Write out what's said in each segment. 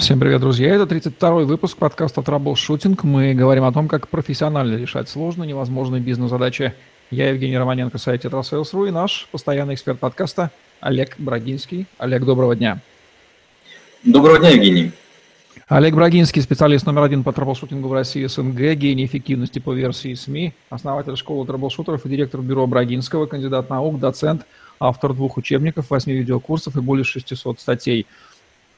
Всем привет, друзья. Это 32-й выпуск подкаста «Траблшутинг». Мы говорим о том, как профессионально решать сложные, невозможные бизнес-задачи. Я Евгений Романенко, сайт «TetraSales.ru» и наш постоянный эксперт подкаста Олег Брагинский. Олег, доброго дня. Доброго дня, Евгений. Олег Брагинский, специалист номер один по траблшутингу в России СНГ, гений эффективности по версии СМИ, основатель школы траблшутеров и директор бюро Брагинского, кандидат наук, доцент, автор двух учебников, восьми видеокурсов и более 600 статей –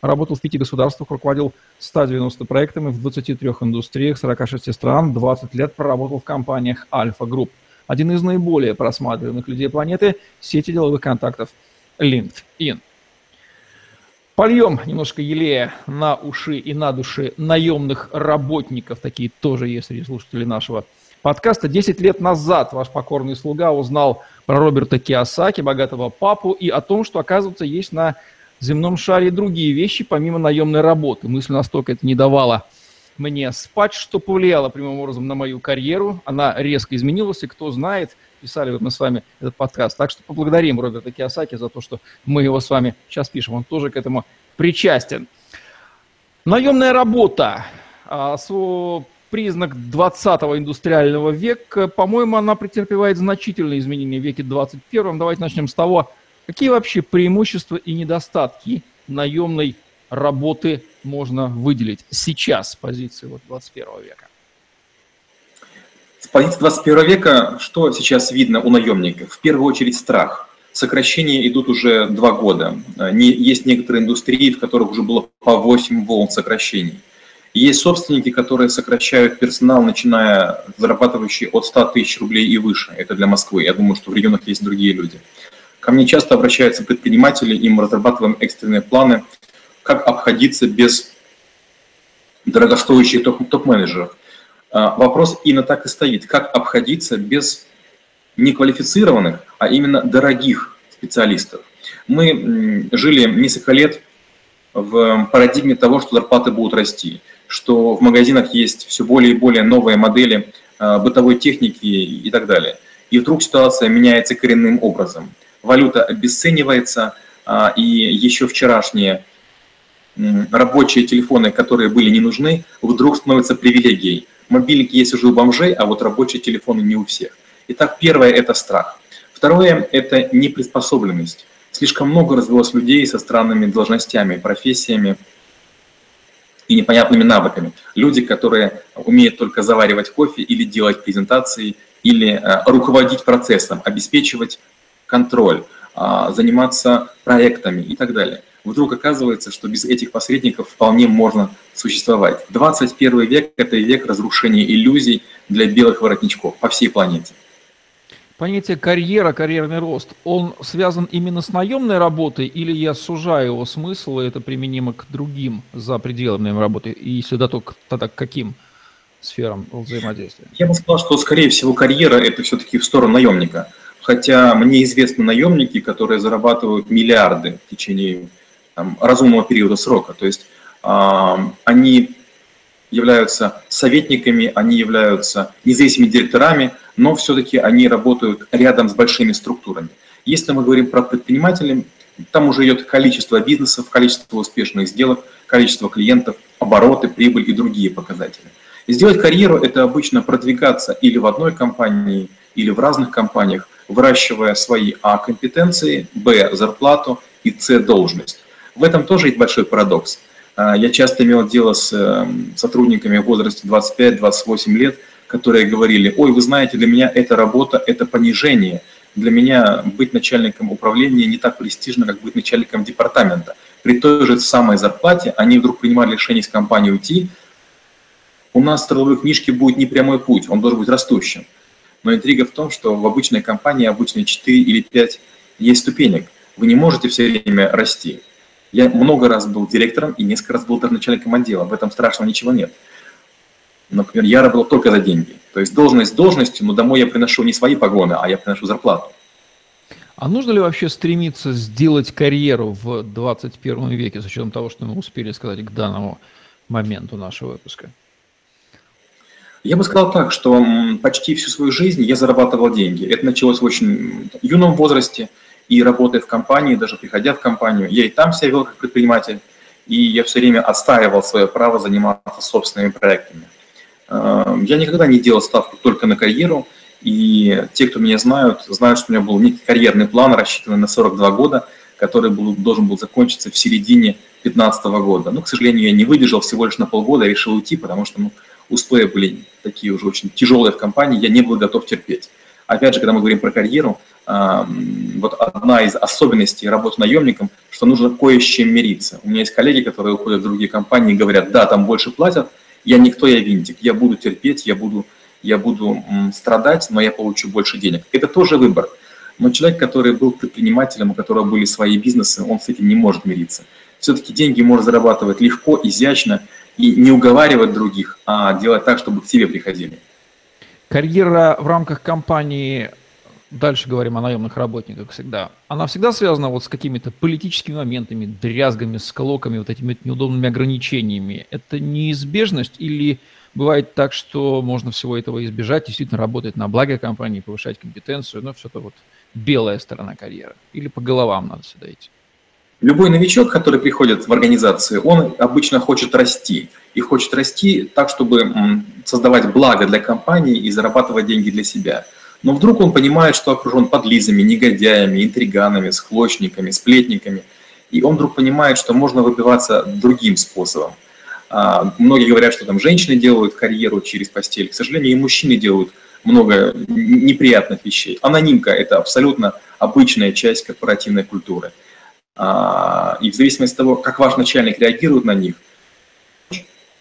Работал в пяти государствах, руководил 190 проектами в 23 индустриях 46 стран, 20 лет проработал в компаниях Альфа Групп. Один из наиболее просматриваемых людей планеты – сети деловых контактов LinkedIn. Польем немножко елея на уши и на души наемных работников. Такие тоже есть среди слушателей нашего подкаста. Десять лет назад ваш покорный слуга узнал про Роберта Киосаки, богатого папу, и о том, что, оказывается, есть на земном шаре другие вещи, помимо наемной работы. Мысль настолько это не давала мне спать, что повлияло прямым образом на мою карьеру. Она резко изменилась, и кто знает, писали вот мы с вами этот подкаст. Так что поблагодарим Роберта Киосаки за то, что мы его с вами сейчас пишем. Он тоже к этому причастен. Наемная работа. А, признак 20-го индустриального века. По-моему, она претерпевает значительные изменения в веке 21 Давайте начнем с того, Какие вообще преимущества и недостатки наемной работы можно выделить сейчас с позиции вот 21 века? С позиции 21 века что сейчас видно у наемников? В первую очередь страх. Сокращения идут уже два года. Есть некоторые индустрии, в которых уже было по 8 волн сокращений. Есть собственники, которые сокращают персонал, начиная зарабатывающий от 100 тысяч рублей и выше. Это для Москвы. Я думаю, что в регионах есть другие люди. Ко мне часто обращаются предприниматели, им разрабатываем экстренные планы, как обходиться без дорогостоящих топ-менеджеров. А, вопрос именно так и стоит. Как обходиться без неквалифицированных, а именно дорогих специалистов. Мы жили несколько лет в парадигме того, что зарплаты будут расти, что в магазинах есть все более и более новые модели а, бытовой техники и так далее. И вдруг ситуация меняется коренным образом валюта обесценивается, а, и еще вчерашние рабочие телефоны, которые были не нужны, вдруг становятся привилегией. Мобильник есть уже у бомжей, а вот рабочие телефоны не у всех. Итак, первое – это страх. Второе – это неприспособленность. Слишком много развелось людей со странными должностями, профессиями и непонятными навыками. Люди, которые умеют только заваривать кофе или делать презентации, или а, руководить процессом, обеспечивать контроль, а, заниматься проектами и так далее. Вдруг оказывается, что без этих посредников вполне можно существовать. 21 век – это век разрушения иллюзий для белых воротничков по всей планете. Понятие карьера, карьерный рост, он связан именно с наемной работой или я сужаю его смысл, и это применимо к другим за пределами работы? И если да, то тогда к каким сферам взаимодействия? Я бы сказал, что, скорее всего, карьера – это все-таки в сторону наемника – Хотя мне известны наемники, которые зарабатывают миллиарды в течение там, разумного периода срока. То есть э, они являются советниками, они являются независимыми директорами, но все-таки они работают рядом с большими структурами. Если мы говорим про предпринимателей, там уже идет количество бизнесов, количество успешных сделок, количество клиентов, обороты, прибыль и другие показатели. Сделать карьеру – это обычно продвигаться или в одной компании, или в разных компаниях, выращивая свои А компетенции, Б зарплату и С должность. В этом тоже есть большой парадокс. А, я часто имел дело с эм, сотрудниками в возрасте 25-28 лет, которые говорили, ой, вы знаете, для меня эта работа – это понижение. Для меня быть начальником управления не так престижно, как быть начальником департамента. При той же самой зарплате они вдруг принимали решение из компании уйти. У нас в трудовой книжке будет не прямой путь, он должен быть растущим. Но интрига в том, что в обычной компании, обычной 4 или 5, есть ступенек. Вы не можете все время расти. Я много раз был директором и несколько раз был даже начальником отдела. В этом страшного ничего нет. Например, я работал только за деньги. То есть должность должностью, но домой я приношу не свои погоны, а я приношу зарплату. А нужно ли вообще стремиться сделать карьеру в 21 веке, с учетом того, что мы успели сказать к данному моменту нашего выпуска? Я бы сказал так, что почти всю свою жизнь я зарабатывал деньги. Это началось в очень юном возрасте, и работая в компании, даже приходя в компанию, я и там себя вел как предприниматель, и я все время отстаивал свое право заниматься собственными проектами. Э, я никогда не делал ставку только на карьеру, и те, кто меня знают, знают, что у меня был некий карьерный план, рассчитанный на 42 года, который был, должен был закончиться в середине 2015 года. Но, к сожалению, я не выдержал всего лишь на полгода, решил уйти, потому что ну, устои были такие уже очень тяжелые в компании, я не был готов терпеть. Опять же, когда мы говорим про карьеру, вот одна из особенностей работы наемником, что нужно кое с чем мириться. У меня есть коллеги, которые уходят в другие компании и говорят, да, там больше платят, я никто, я винтик, я буду терпеть, я буду, я буду страдать, но я получу больше денег. Это тоже выбор. Но человек, который был предпринимателем, у которого были свои бизнесы, он с этим не может мириться. Все-таки деньги можно зарабатывать легко, изящно и не уговаривать других, а делать так, чтобы к тебе приходили. Карьера в рамках компании дальше говорим о наемных работниках всегда, она всегда связана вот с какими-то политическими моментами, дрязгами, склоками, вот этими неудобными ограничениями. Это неизбежность или бывает так, что можно всего этого избежать, действительно работать на благо компании, повышать компетенцию, но все это вот белая сторона карьеры? Или по головам надо сюда идти? Любой новичок, который приходит в организацию, он обычно хочет расти. И хочет расти так, чтобы создавать благо для компании и зарабатывать деньги для себя – но вдруг он понимает, что окружен подлизами, негодяями, интриганами, склочниками, сплетниками. И он вдруг понимает, что можно выбиваться другим способом. А, многие говорят, что там женщины делают карьеру через постель. К сожалению, и мужчины делают много неприятных вещей. Анонимка – это абсолютно обычная часть корпоративной культуры. А, и в зависимости от того, как ваш начальник реагирует на них,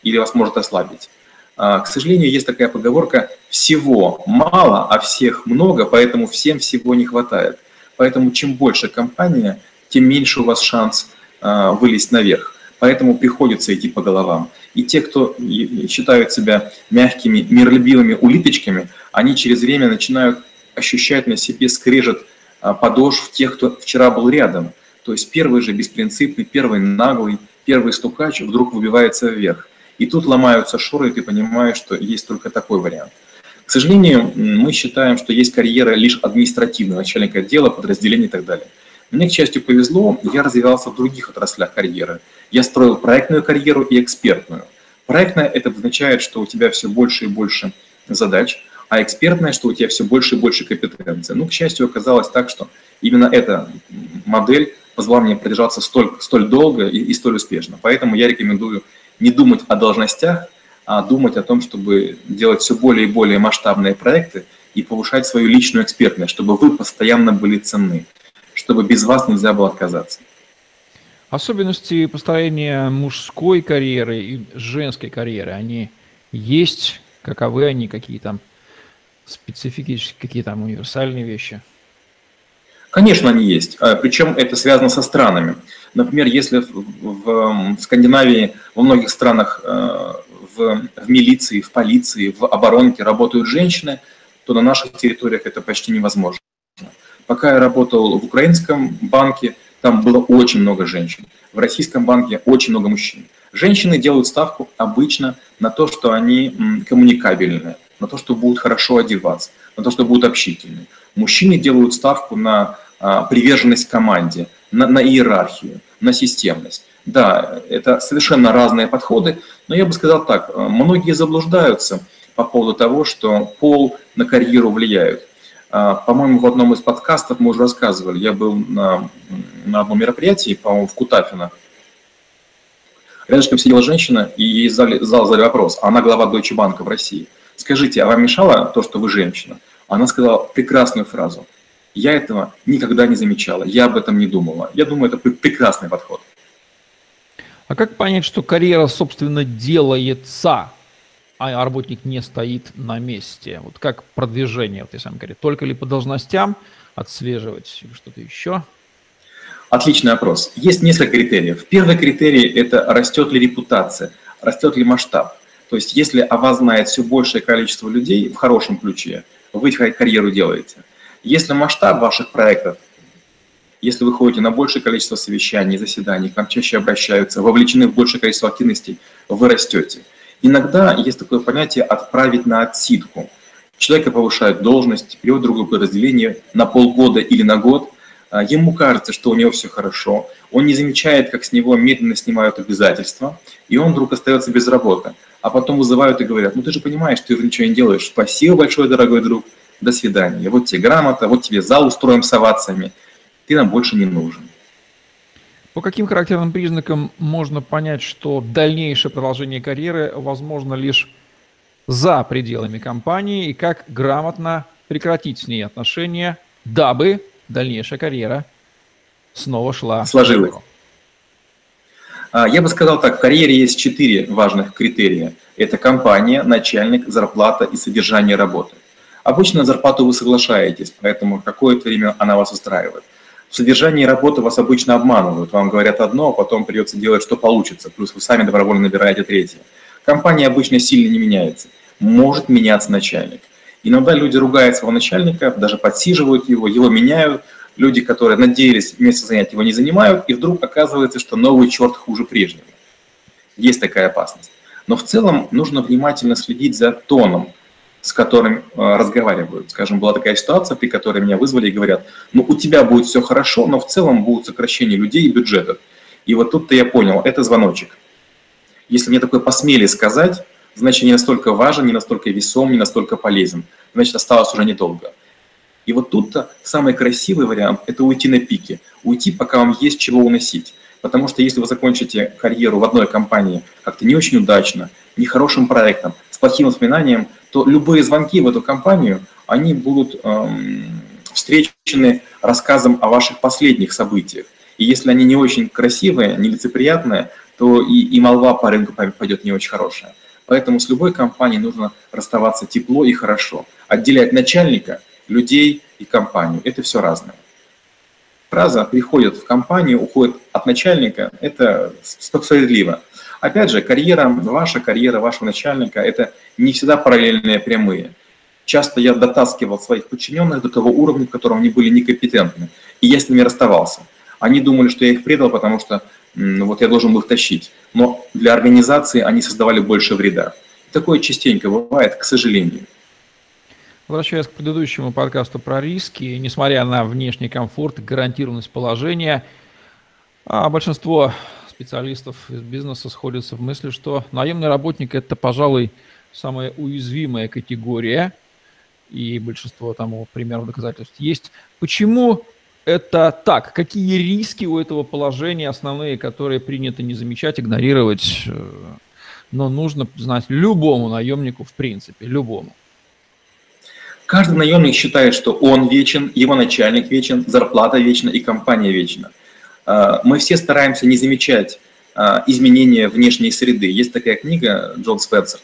или вас может ослабить. А, к сожалению, есть такая поговорка «всего мало, а всех много, поэтому всем всего не хватает». Поэтому чем больше компания, тем меньше у вас шанс а, вылезть наверх. Поэтому приходится идти по головам. И те, кто считают себя мягкими, миролюбивыми улиточками, они через время начинают ощущать на себе скрежет подошв тех, кто вчера был рядом. То есть первый же беспринципный, первый наглый, первый стукач вдруг выбивается вверх. И тут ломаются шоры, и ты понимаешь, что есть только такой вариант. К сожалению, мы считаем, что есть карьера лишь административного начальника отдела, подразделения и так далее. Мне, к счастью, повезло, я развивался в других отраслях карьеры. Я строил проектную карьеру и экспертную. Проектная – это означает, что у тебя все больше и больше задач, а экспертная, что у тебя все больше и больше компетенций. Ну, к счастью, оказалось так, что именно эта модель позвола мне продержаться столь, столь долго и, и столь успешно. Поэтому я рекомендую не думать о должностях, а думать о том, чтобы делать все более и более масштабные проекты и повышать свою личную экспертность, чтобы вы постоянно были ценны, чтобы без вас нельзя было отказаться. Особенности построения мужской карьеры и женской карьеры, они есть? Каковы они? Какие там специфические, какие там универсальные вещи? Конечно, они есть. А, Причем это связано со странами. Например, если в, Скандинавии, во многих странах э, в милиции, в полиции, в оборонке работают женщины, то на наших территориях это почти невозможно. Пока я работал в украинском банке, там было очень много женщин. В российском банке очень много мужчин. Женщины делают ставку обычно на то, что они коммуникабельны, на то, что будут хорошо одеваться, на то, что будут общительны. Мужчины делают ставку на а, приверженность команде, на, на иерархию, на системность. Да, это совершенно разные подходы, но я бы сказал так, э, многие заблуждаются по поводу того, что пол на карьеру влияет. А, по-моему, в одном из подкастов мы уже рассказывали, я был на, на одном мероприятии, по-моему, в Кутафино. Рядышком сидела женщина, и ей зал задали вопрос, она глава Deutsche Bank в России. Скажите, а вам мешало то, что вы женщина? Она сказала прекрасную фразу – я этого никогда не замечала, я об этом не думала. Я думаю, это прекрасный подход. А как понять, что карьера, собственно, делается, а работник не стоит на месте? Вот как продвижение, вот я сам говорю, только ли по должностям отслеживать или что-то еще? Отличный вопрос. Есть несколько критериев. Первый критерий – это растет ли репутация, растет ли масштаб. То есть если о вас знает все большее количество людей в хорошем ключе, вы карьеру делаете – если масштаб ваших проектов, если вы ходите на большее количество совещаний, заседаний, к вам чаще обращаются, вовлечены в большее количество активностей, вы растете. Иногда есть такое понятие «отправить на отсидку». Человека повышают должность, переводят в другое подразделение на полгода или на год, ему кажется, что у него все хорошо, он не замечает, как с него медленно снимают обязательства, и он вдруг остается без работы. А потом вызывают и говорят, ну ты же понимаешь, ты уже ничего не делаешь, спасибо большое, дорогой друг, до свидания. Вот тебе грамота, вот тебе зал устроим с овациями, ты нам больше не нужен. По каким характерным признакам можно понять, что дальнейшее продолжение карьеры возможно лишь за пределами компании и как грамотно прекратить с ней отношения, дабы дальнейшая карьера снова шла. Сложилась. А, я бы сказал так, в карьере есть четыре важных критерия. Это компания, начальник, зарплата и содержание работы. Обычно на зарплату вы соглашаетесь, поэтому какое-то время она вас устраивает. В содержании работы вас обычно обманывают. Вам говорят одно, а потом придется делать, что получится. Плюс вы сами добровольно набираете третье. Компания обычно сильно не меняется. Может меняться начальник. Иногда люди ругают своего начальника, даже подсиживают его, его меняют. Люди, которые надеялись место занять, его не занимают, и вдруг оказывается, что новый черт хуже прежнего. Есть такая опасность. Но в целом нужно внимательно следить за тоном, с которым э, разговаривают. Скажем, была такая ситуация, при которой меня вызвали и говорят, ну у тебя будет все хорошо, но в целом будут сокращения людей и бюджетов. И вот тут-то я понял, это звоночек. Если мне такое посмели сказать, значит, не настолько важен, не настолько весом, не настолько полезен. Значит, осталось уже недолго. И вот тут-то самый красивый вариант – это уйти на пике. Уйти, пока вам есть чего уносить. Потому что если вы закончите карьеру в одной компании как-то не очень удачно, нехорошим проектом, с плохим воспоминанием, то любые звонки в эту компанию, они будут эм, встречены рассказом о ваших последних событиях. И если они не очень красивые, нелицеприятные, то и, и молва по рынку пойдет не очень хорошая. Поэтому с любой компанией нужно расставаться тепло и хорошо. Отделять начальника, людей и компанию. Это все разное. Фраза «приходит в компанию, уходит от начальника» – это справедливо. Опять же, карьера, ваша карьера, вашего начальника – это не всегда параллельные прямые. Часто я дотаскивал своих подчиненных до того уровня, в котором они были некомпетентны, и я с ними расставался. Они думали, что я их предал, потому что вот я должен был их тащить. Но для организации они создавали больше вреда. Такое частенько бывает, к сожалению. Возвращаясь к предыдущему подкасту про риски, несмотря на внешний комфорт и гарантированность положения, а большинство специалистов из бизнеса сходятся в мысли, что наемный работник – это, пожалуй, самая уязвимая категория, и большинство тому примеров доказательств есть. Почему это так. Какие риски у этого положения основные, которые принято не замечать, игнорировать, э, но нужно знать любому наемнику в принципе, любому? Каждый наемник считает, что он вечен, его начальник вечен, зарплата вечна и компания вечна. А, мы все стараемся не замечать а, изменения внешней среды. Есть такая книга Джон Спенсер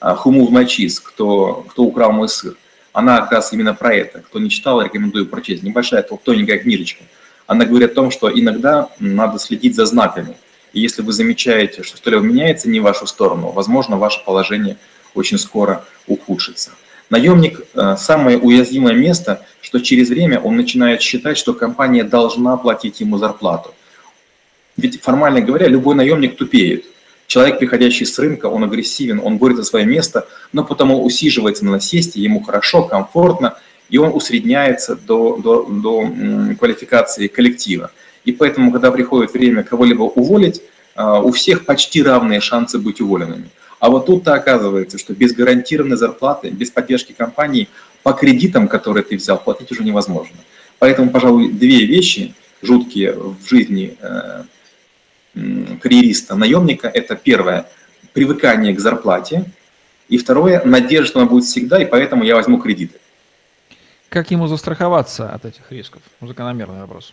«Who moved my cheese?» «Кто, кто украл мой сыр?» Она как раз именно про это. Кто не читал, рекомендую прочесть. Небольшая тоненькая книжечка. Она говорит о том, что иногда надо следить за знаками. И если вы замечаете, что что-либо меняется не в вашу сторону, возможно, ваше положение очень скоро ухудшится. Наемник э, – самое уязвимое место, что через время он начинает считать, что компания должна платить ему зарплату. Ведь формально говоря, любой наемник тупеет – Человек, приходящий с рынка, он агрессивен, он борется за свое место, но потому усиживается на насесте, ему хорошо, комфортно, и он усредняется до, до, до квалификации коллектива. И поэтому, когда приходит время кого-либо уволить, а, у всех почти равные шансы быть уволенными. А вот тут-то оказывается, что без гарантированной зарплаты, без поддержки компании, по кредитам, которые ты взял, платить уже невозможно. Поэтому, пожалуй, две вещи жуткие в жизни э, карьериста, наемника, это первое, привыкание к зарплате, и второе, надежда, что она будет всегда, и поэтому я возьму кредиты. Как ему застраховаться от этих рисков? Закономерный вопрос.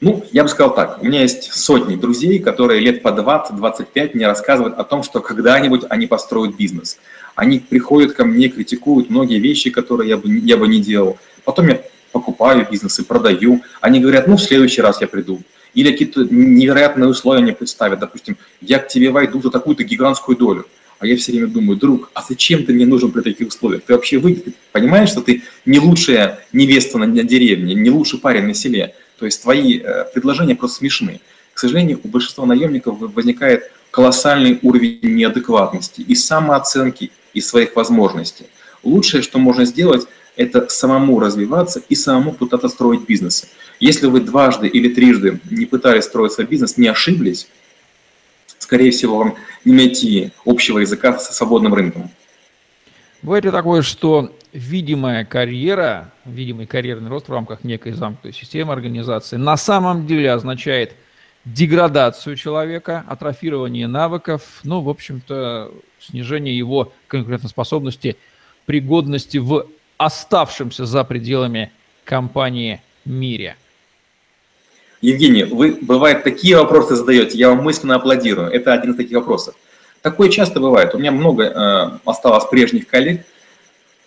Ну, я бы сказал так, у меня есть сотни друзей, которые лет по 20-25 мне рассказывают о том, что когда-нибудь они построят бизнес. Они приходят ко мне, критикуют многие вещи, которые я бы, я бы не делал. Потом я покупаю бизнес и продаю. Они говорят, ну, в следующий раз я приду или какие-то невероятные условия мне представят. Допустим, я к тебе войду за такую-то гигантскую долю. А я все время думаю, друг, а зачем ты мне нужен при таких условиях? Ты вообще вы, ты понимаешь, что ты не лучшая невеста на, на деревне, не лучший парень на селе. То есть твои э, предложения просто смешны. К сожалению, у большинства наемников возникает колоссальный уровень неадекватности и самооценки, и своих возможностей. Лучшее, что можно сделать, это самому развиваться и самому пытаться строить бизнес. Если вы дважды или трижды не пытались строить свой бизнес, не ошиблись, скорее всего, вам не найти общего языка со свободным рынком. Бывает ли такое, что видимая карьера, видимый карьерный рост в рамках некой замкнутой системы организации на самом деле означает деградацию человека, атрофирование навыков, ну, в общем-то, снижение его конкурентоспособности, пригодности в оставшемся за пределами компании мире. Евгений, вы, бывает, такие вопросы задаете, я вам мысленно аплодирую. Это один из таких вопросов. Такое часто бывает. У меня много э, осталось прежних коллег,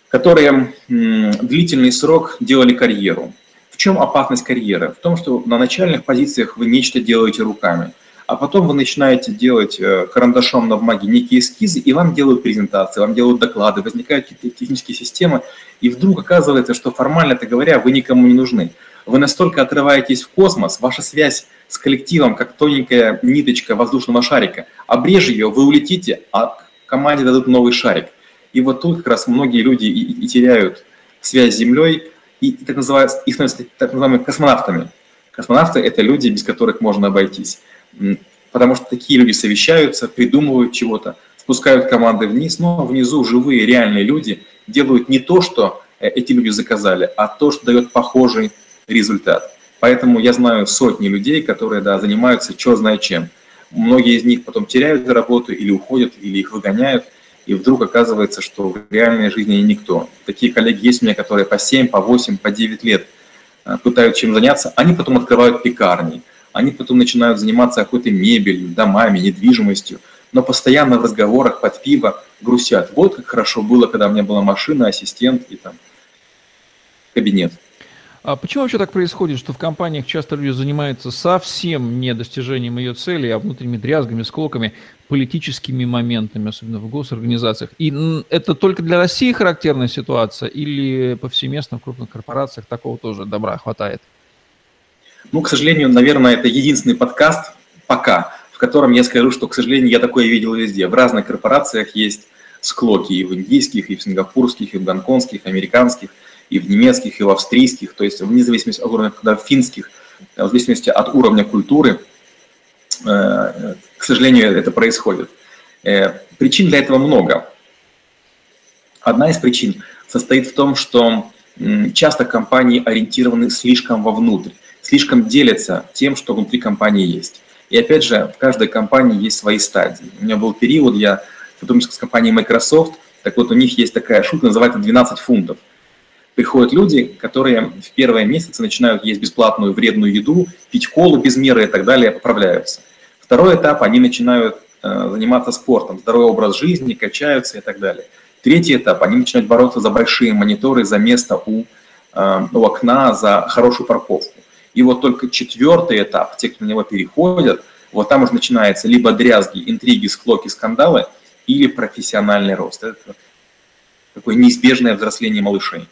которые м, длительный срок делали карьеру. В чем опасность карьеры? В том, что на начальных позициях вы нечто делаете руками, а потом вы начинаете делать э, карандашом на бумаге некие эскизы, и вам делают презентации, вам делают доклады, возникают какие-то технические системы, и вдруг оказывается, что формально-то говоря, вы никому не нужны. Вы настолько отрываетесь в космос, ваша связь с коллективом, как тоненькая ниточка воздушного шарика. Обрежь ее, вы улетите, а команде дадут новый шарик. И вот тут как раз многие люди и, и теряют связь с Землей, и так называют, их становятся так называемыми космонавтами. Космонавты – это люди, без которых можно обойтись. Потому что такие люди совещаются, придумывают чего-то, спускают команды вниз, но внизу живые, реальные люди делают не то, что э, эти люди заказали, а то, что дает похожий результат. Поэтому я знаю сотни людей, которые да, занимаются черт знает чем. Многие из них потом теряют работу или уходят, или их выгоняют и вдруг оказывается, что в реальной жизни никто. Такие коллеги есть у меня, которые по 7, по 8, по 9 лет э, пытаются чем заняться, они потом открывают пекарни, они потом начинают заниматься какой-то мебелью, домами, недвижимостью, но постоянно в разговорах под пиво грустят. Вот как хорошо было, когда у меня была машина, ассистент и там кабинет. А почему вообще так происходит, что в компаниях часто люди занимаются совсем не достижением ее цели, а внутренними дрязгами, сколками, политическими моментами, особенно в госорганизациях? И это только для России характерная ситуация или повсеместно в крупных корпорациях такого тоже добра хватает? Ну, к сожалению, наверное, это единственный подкаст пока, в котором я скажу, что, к сожалению, я такое видел везде. В разных корпорациях есть склоки и в индийских, и в сингапурских, и в гонконгских, американских – и в немецких, и в австрийских, то есть вне зависимости от уровня, когда в финских, э, в зависимости от уровня культуры, э, к сожалению, это происходит. Э, причин для этого много. Одна из причин состоит в том, что часто компании ориентированы слишком вовнутрь, слишком делятся тем, что внутри компании есть. И опять же, в каждой компании есть свои стадии. У меня был период, я сотрудничал с компанией Microsoft, так вот у них есть такая шутка, называется 12 фунтов – приходят люди, которые в первые месяцы начинают есть бесплатную вредную еду, пить колу без меры и так далее, поправляются. Второй этап, они начинают э, заниматься спортом, здоровый образ жизни, качаются и так далее. Третий этап, они начинают бороться за большие мониторы, за место у, э, у окна, за хорошую парковку. И вот только четвертый этап, те, кто на него переходят, вот там уже начинается либо дрязги, интриги, склоки, скандалы, или профессиональный рост. Это такое неизбежное взросление малышей.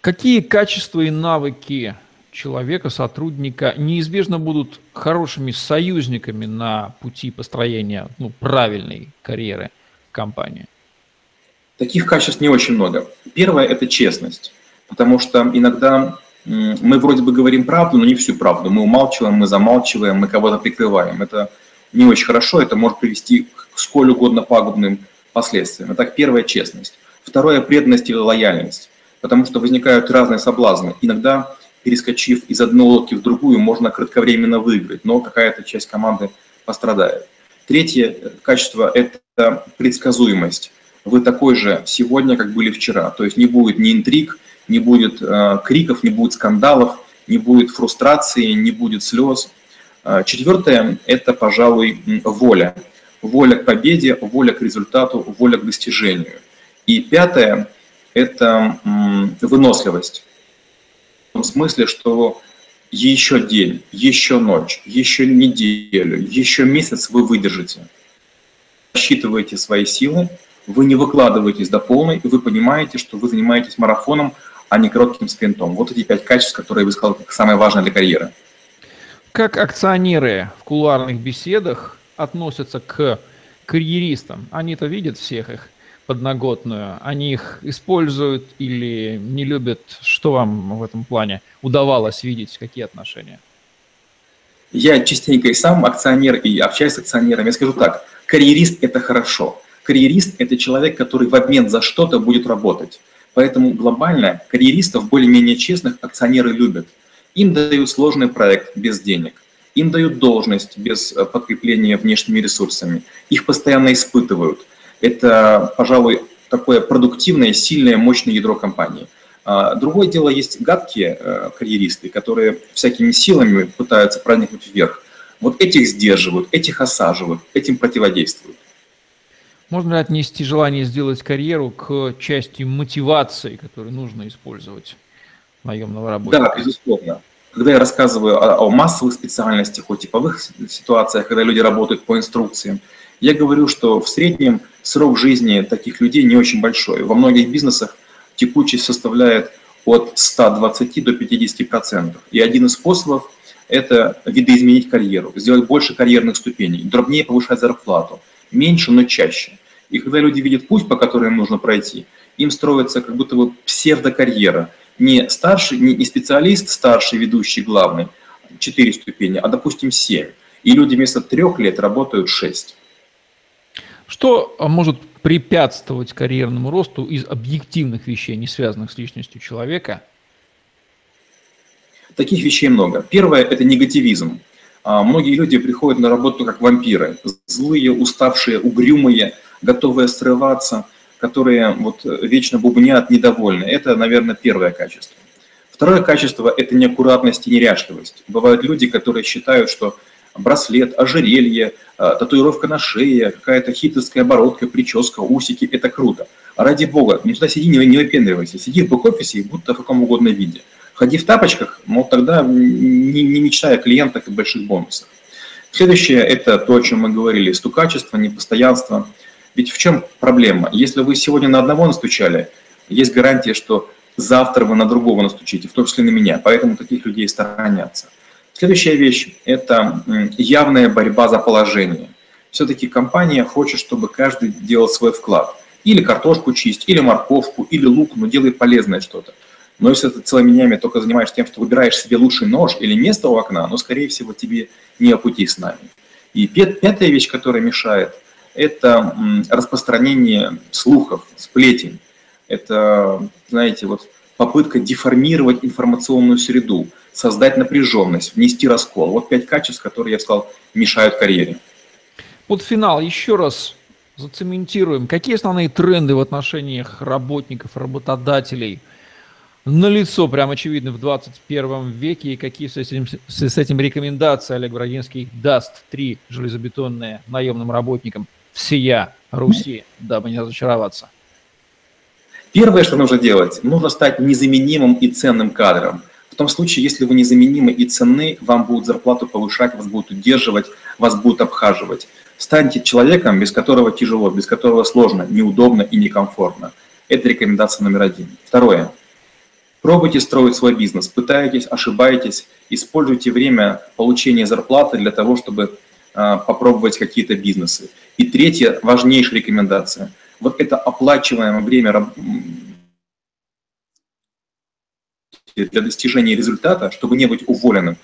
Какие качества и навыки человека, сотрудника неизбежно будут хорошими союзниками на пути построения ну, правильной карьеры компании? Таких качеств не очень много. Первое – это честность, потому что иногда мы вроде бы говорим правду, но не всю правду. Мы умалчиваем, мы замалчиваем, мы кого-то прикрываем. Это не очень хорошо, это может привести к сколь угодно пагубным последствиям. Итак, первое – честность. Второе – преданность и лояльность потому что возникают разные соблазны. Иногда, перескочив из одной лодки в другую, можно кратковременно выиграть, но какая-то часть команды пострадает. Третье качество – это предсказуемость. Вы такой же сегодня, как были вчера. То есть не будет ни интриг, не будет э, криков, не будет скандалов, не будет фрустрации, не будет слез. Э, четвертое – это, пожалуй, воля. Воля к победе, воля к результату, воля к достижению. И пятое – это выносливость. В том смысле, что еще день, еще ночь, еще неделю, еще месяц вы выдержите. Рассчитываете свои силы, вы не выкладываетесь до полной, и вы понимаете, что вы занимаетесь марафоном, а не коротким спринтом. Вот эти пять качеств, которые я бы сказал, как самое важное для карьеры. Как акционеры в кулуарных беседах относятся к карьеристам? Они-то видят всех их подноготную? Они их используют или не любят? Что вам в этом плане удавалось видеть? Какие отношения? Я частенько и сам акционер, и общаюсь с акционерами. Я скажу так, карьерист – это хорошо. Карьерист – это человек, который в обмен за что-то будет работать. Поэтому глобально карьеристов более-менее честных акционеры любят. Им дают сложный проект без денег. Им дают должность без э, подкрепления внешними ресурсами. Их постоянно испытывают. Это, пожалуй, такое продуктивное, сильное, мощное ядро компании – а, другое дело, есть гадкие э, карьеристы, которые всякими силами пытаются проникнуть вверх. Вот этих сдерживают, этих осаживают, этим противодействуют. Можно ли отнести желание сделать карьеру к части мотивации, которую нужно использовать наемного работника? Да, безусловно. Когда я рассказываю о, о массовых специальностях, о типовых ситуациях, когда люди работают по инструкциям, я говорю, что в среднем срок жизни таких людей не очень большой. Во многих бизнесах текучесть составляет от 120 до 50 процентов. И один из способов – это видоизменить карьеру, сделать больше карьерных ступеней, дробнее повышать зарплату, меньше, но чаще. И когда люди видят путь, по которому им нужно пройти, им строится как будто бы псевдокарьера. Не старший, не специалист, старший, ведущий, главный, 4 ступени, а, допустим, 7. И люди вместо трех лет работают 6. Что а, может препятствовать карьерному росту из объективных вещей, не связанных с личностью человека? Таких вещей много. Первое – это негативизм. А, многие люди приходят на работу как вампиры. Злые, уставшие, угрюмые, готовые срываться, которые вот вечно бубнят, недовольны. Это, наверное, первое качество. Второе качество – это неаккуратность и неряшливость. Бывают люди, которые считают, что браслет, ожерелье, э, татуировка на шее, какая-то хитрская оборотка, прическа, усики – это круто. А ради бога, не туда сиди, не, выпендривайся. Сиди в бэк-офисе и будто в каком угодно виде. Ходи в тапочках, но тогда не, не мечтай о клиентах и больших бонусах. Следующее – это то, о чем мы говорили – стукачество, непостоянство. Ведь в чем проблема? Если вы сегодня на одного настучали, есть гарантия, что завтра вы на другого настучите, в том числе на меня. Поэтому таких людей сторонятся. Следующая вещь – это явная борьба за положение. Все-таки компания хочет, чтобы каждый делал свой вклад. Или картошку чисть, или морковку, или лук, но делай полезное что-то. Но если ты целыми днями только занимаешься тем, что выбираешь себе лучший нож или место у окна, ну, скорее всего, тебе не о пути с нами. И пятая вещь, которая мешает, это распространение слухов, сплетен. Это, знаете, вот попытка деформировать информационную среду создать напряженность, внести раскол. Вот пять качеств, которые, я сказал, мешают карьере. Под финал еще раз зацементируем. Какие основные тренды в отношениях работников, работодателей на лицо, прям очевидно, в 21 веке, и какие с этим, с этим рекомендации Олег Брагинский даст три железобетонные наемным работникам всея Руси, дабы не разочароваться? Первое, что нужно делать, нужно стать незаменимым и ценным кадром том случае, если вы незаменимы и ценны, вам будут зарплату повышать, вас будут удерживать, вас будут обхаживать. Станьте человеком, без которого тяжело, без которого сложно, неудобно и некомфортно. Это рекомендация номер один. Второе. Пробуйте строить свой бизнес, пытайтесь, ошибайтесь, используйте время получения зарплаты для того, чтобы попробовать какие-то бизнесы. И третья, важнейшая рекомендация. Вот это оплачиваемое время для достижения результата, чтобы не быть уволенным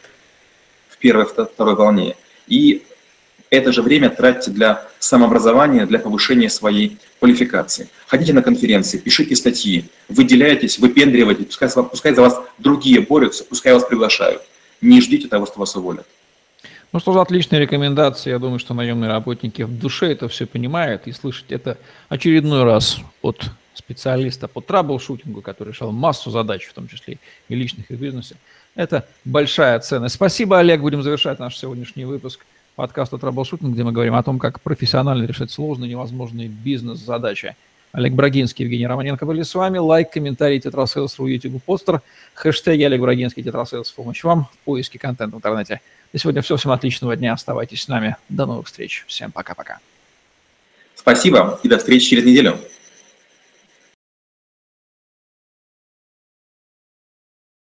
в первой, второй волне. И это же время тратьте для самообразования, для повышения своей квалификации. Ходите на конференции, пишите статьи, выделяйтесь, выпендривайтесь, пускай, пускай за вас другие борются, пускай вас приглашают. Не ждите того, что вас уволят. Ну что же, отличные рекомендации. Я думаю, что наемные работники в душе это все понимают и слышать это очередной раз от специалиста по траблшутингу, который решал массу задач, в том числе и личных, и в бизнесе. Это большая ценность. Спасибо, Олег. Будем завершать наш сегодняшний выпуск подкаста «Траблшутинг», где мы говорим о том, как профессионально решать сложные, невозможные бизнес-задачи. Олег Брагинский, Евгений Романенко были с вами. Лайк, комментарий, TetraSales.ru, YouTube, Podster, хэштеги Олег Брагинский, тетрасейлс, помощь вам в поиске контента в интернете. И сегодня все. Всем отличного дня. Оставайтесь с нами. До новых встреч. Всем пока-пока. Спасибо и до встречи через неделю.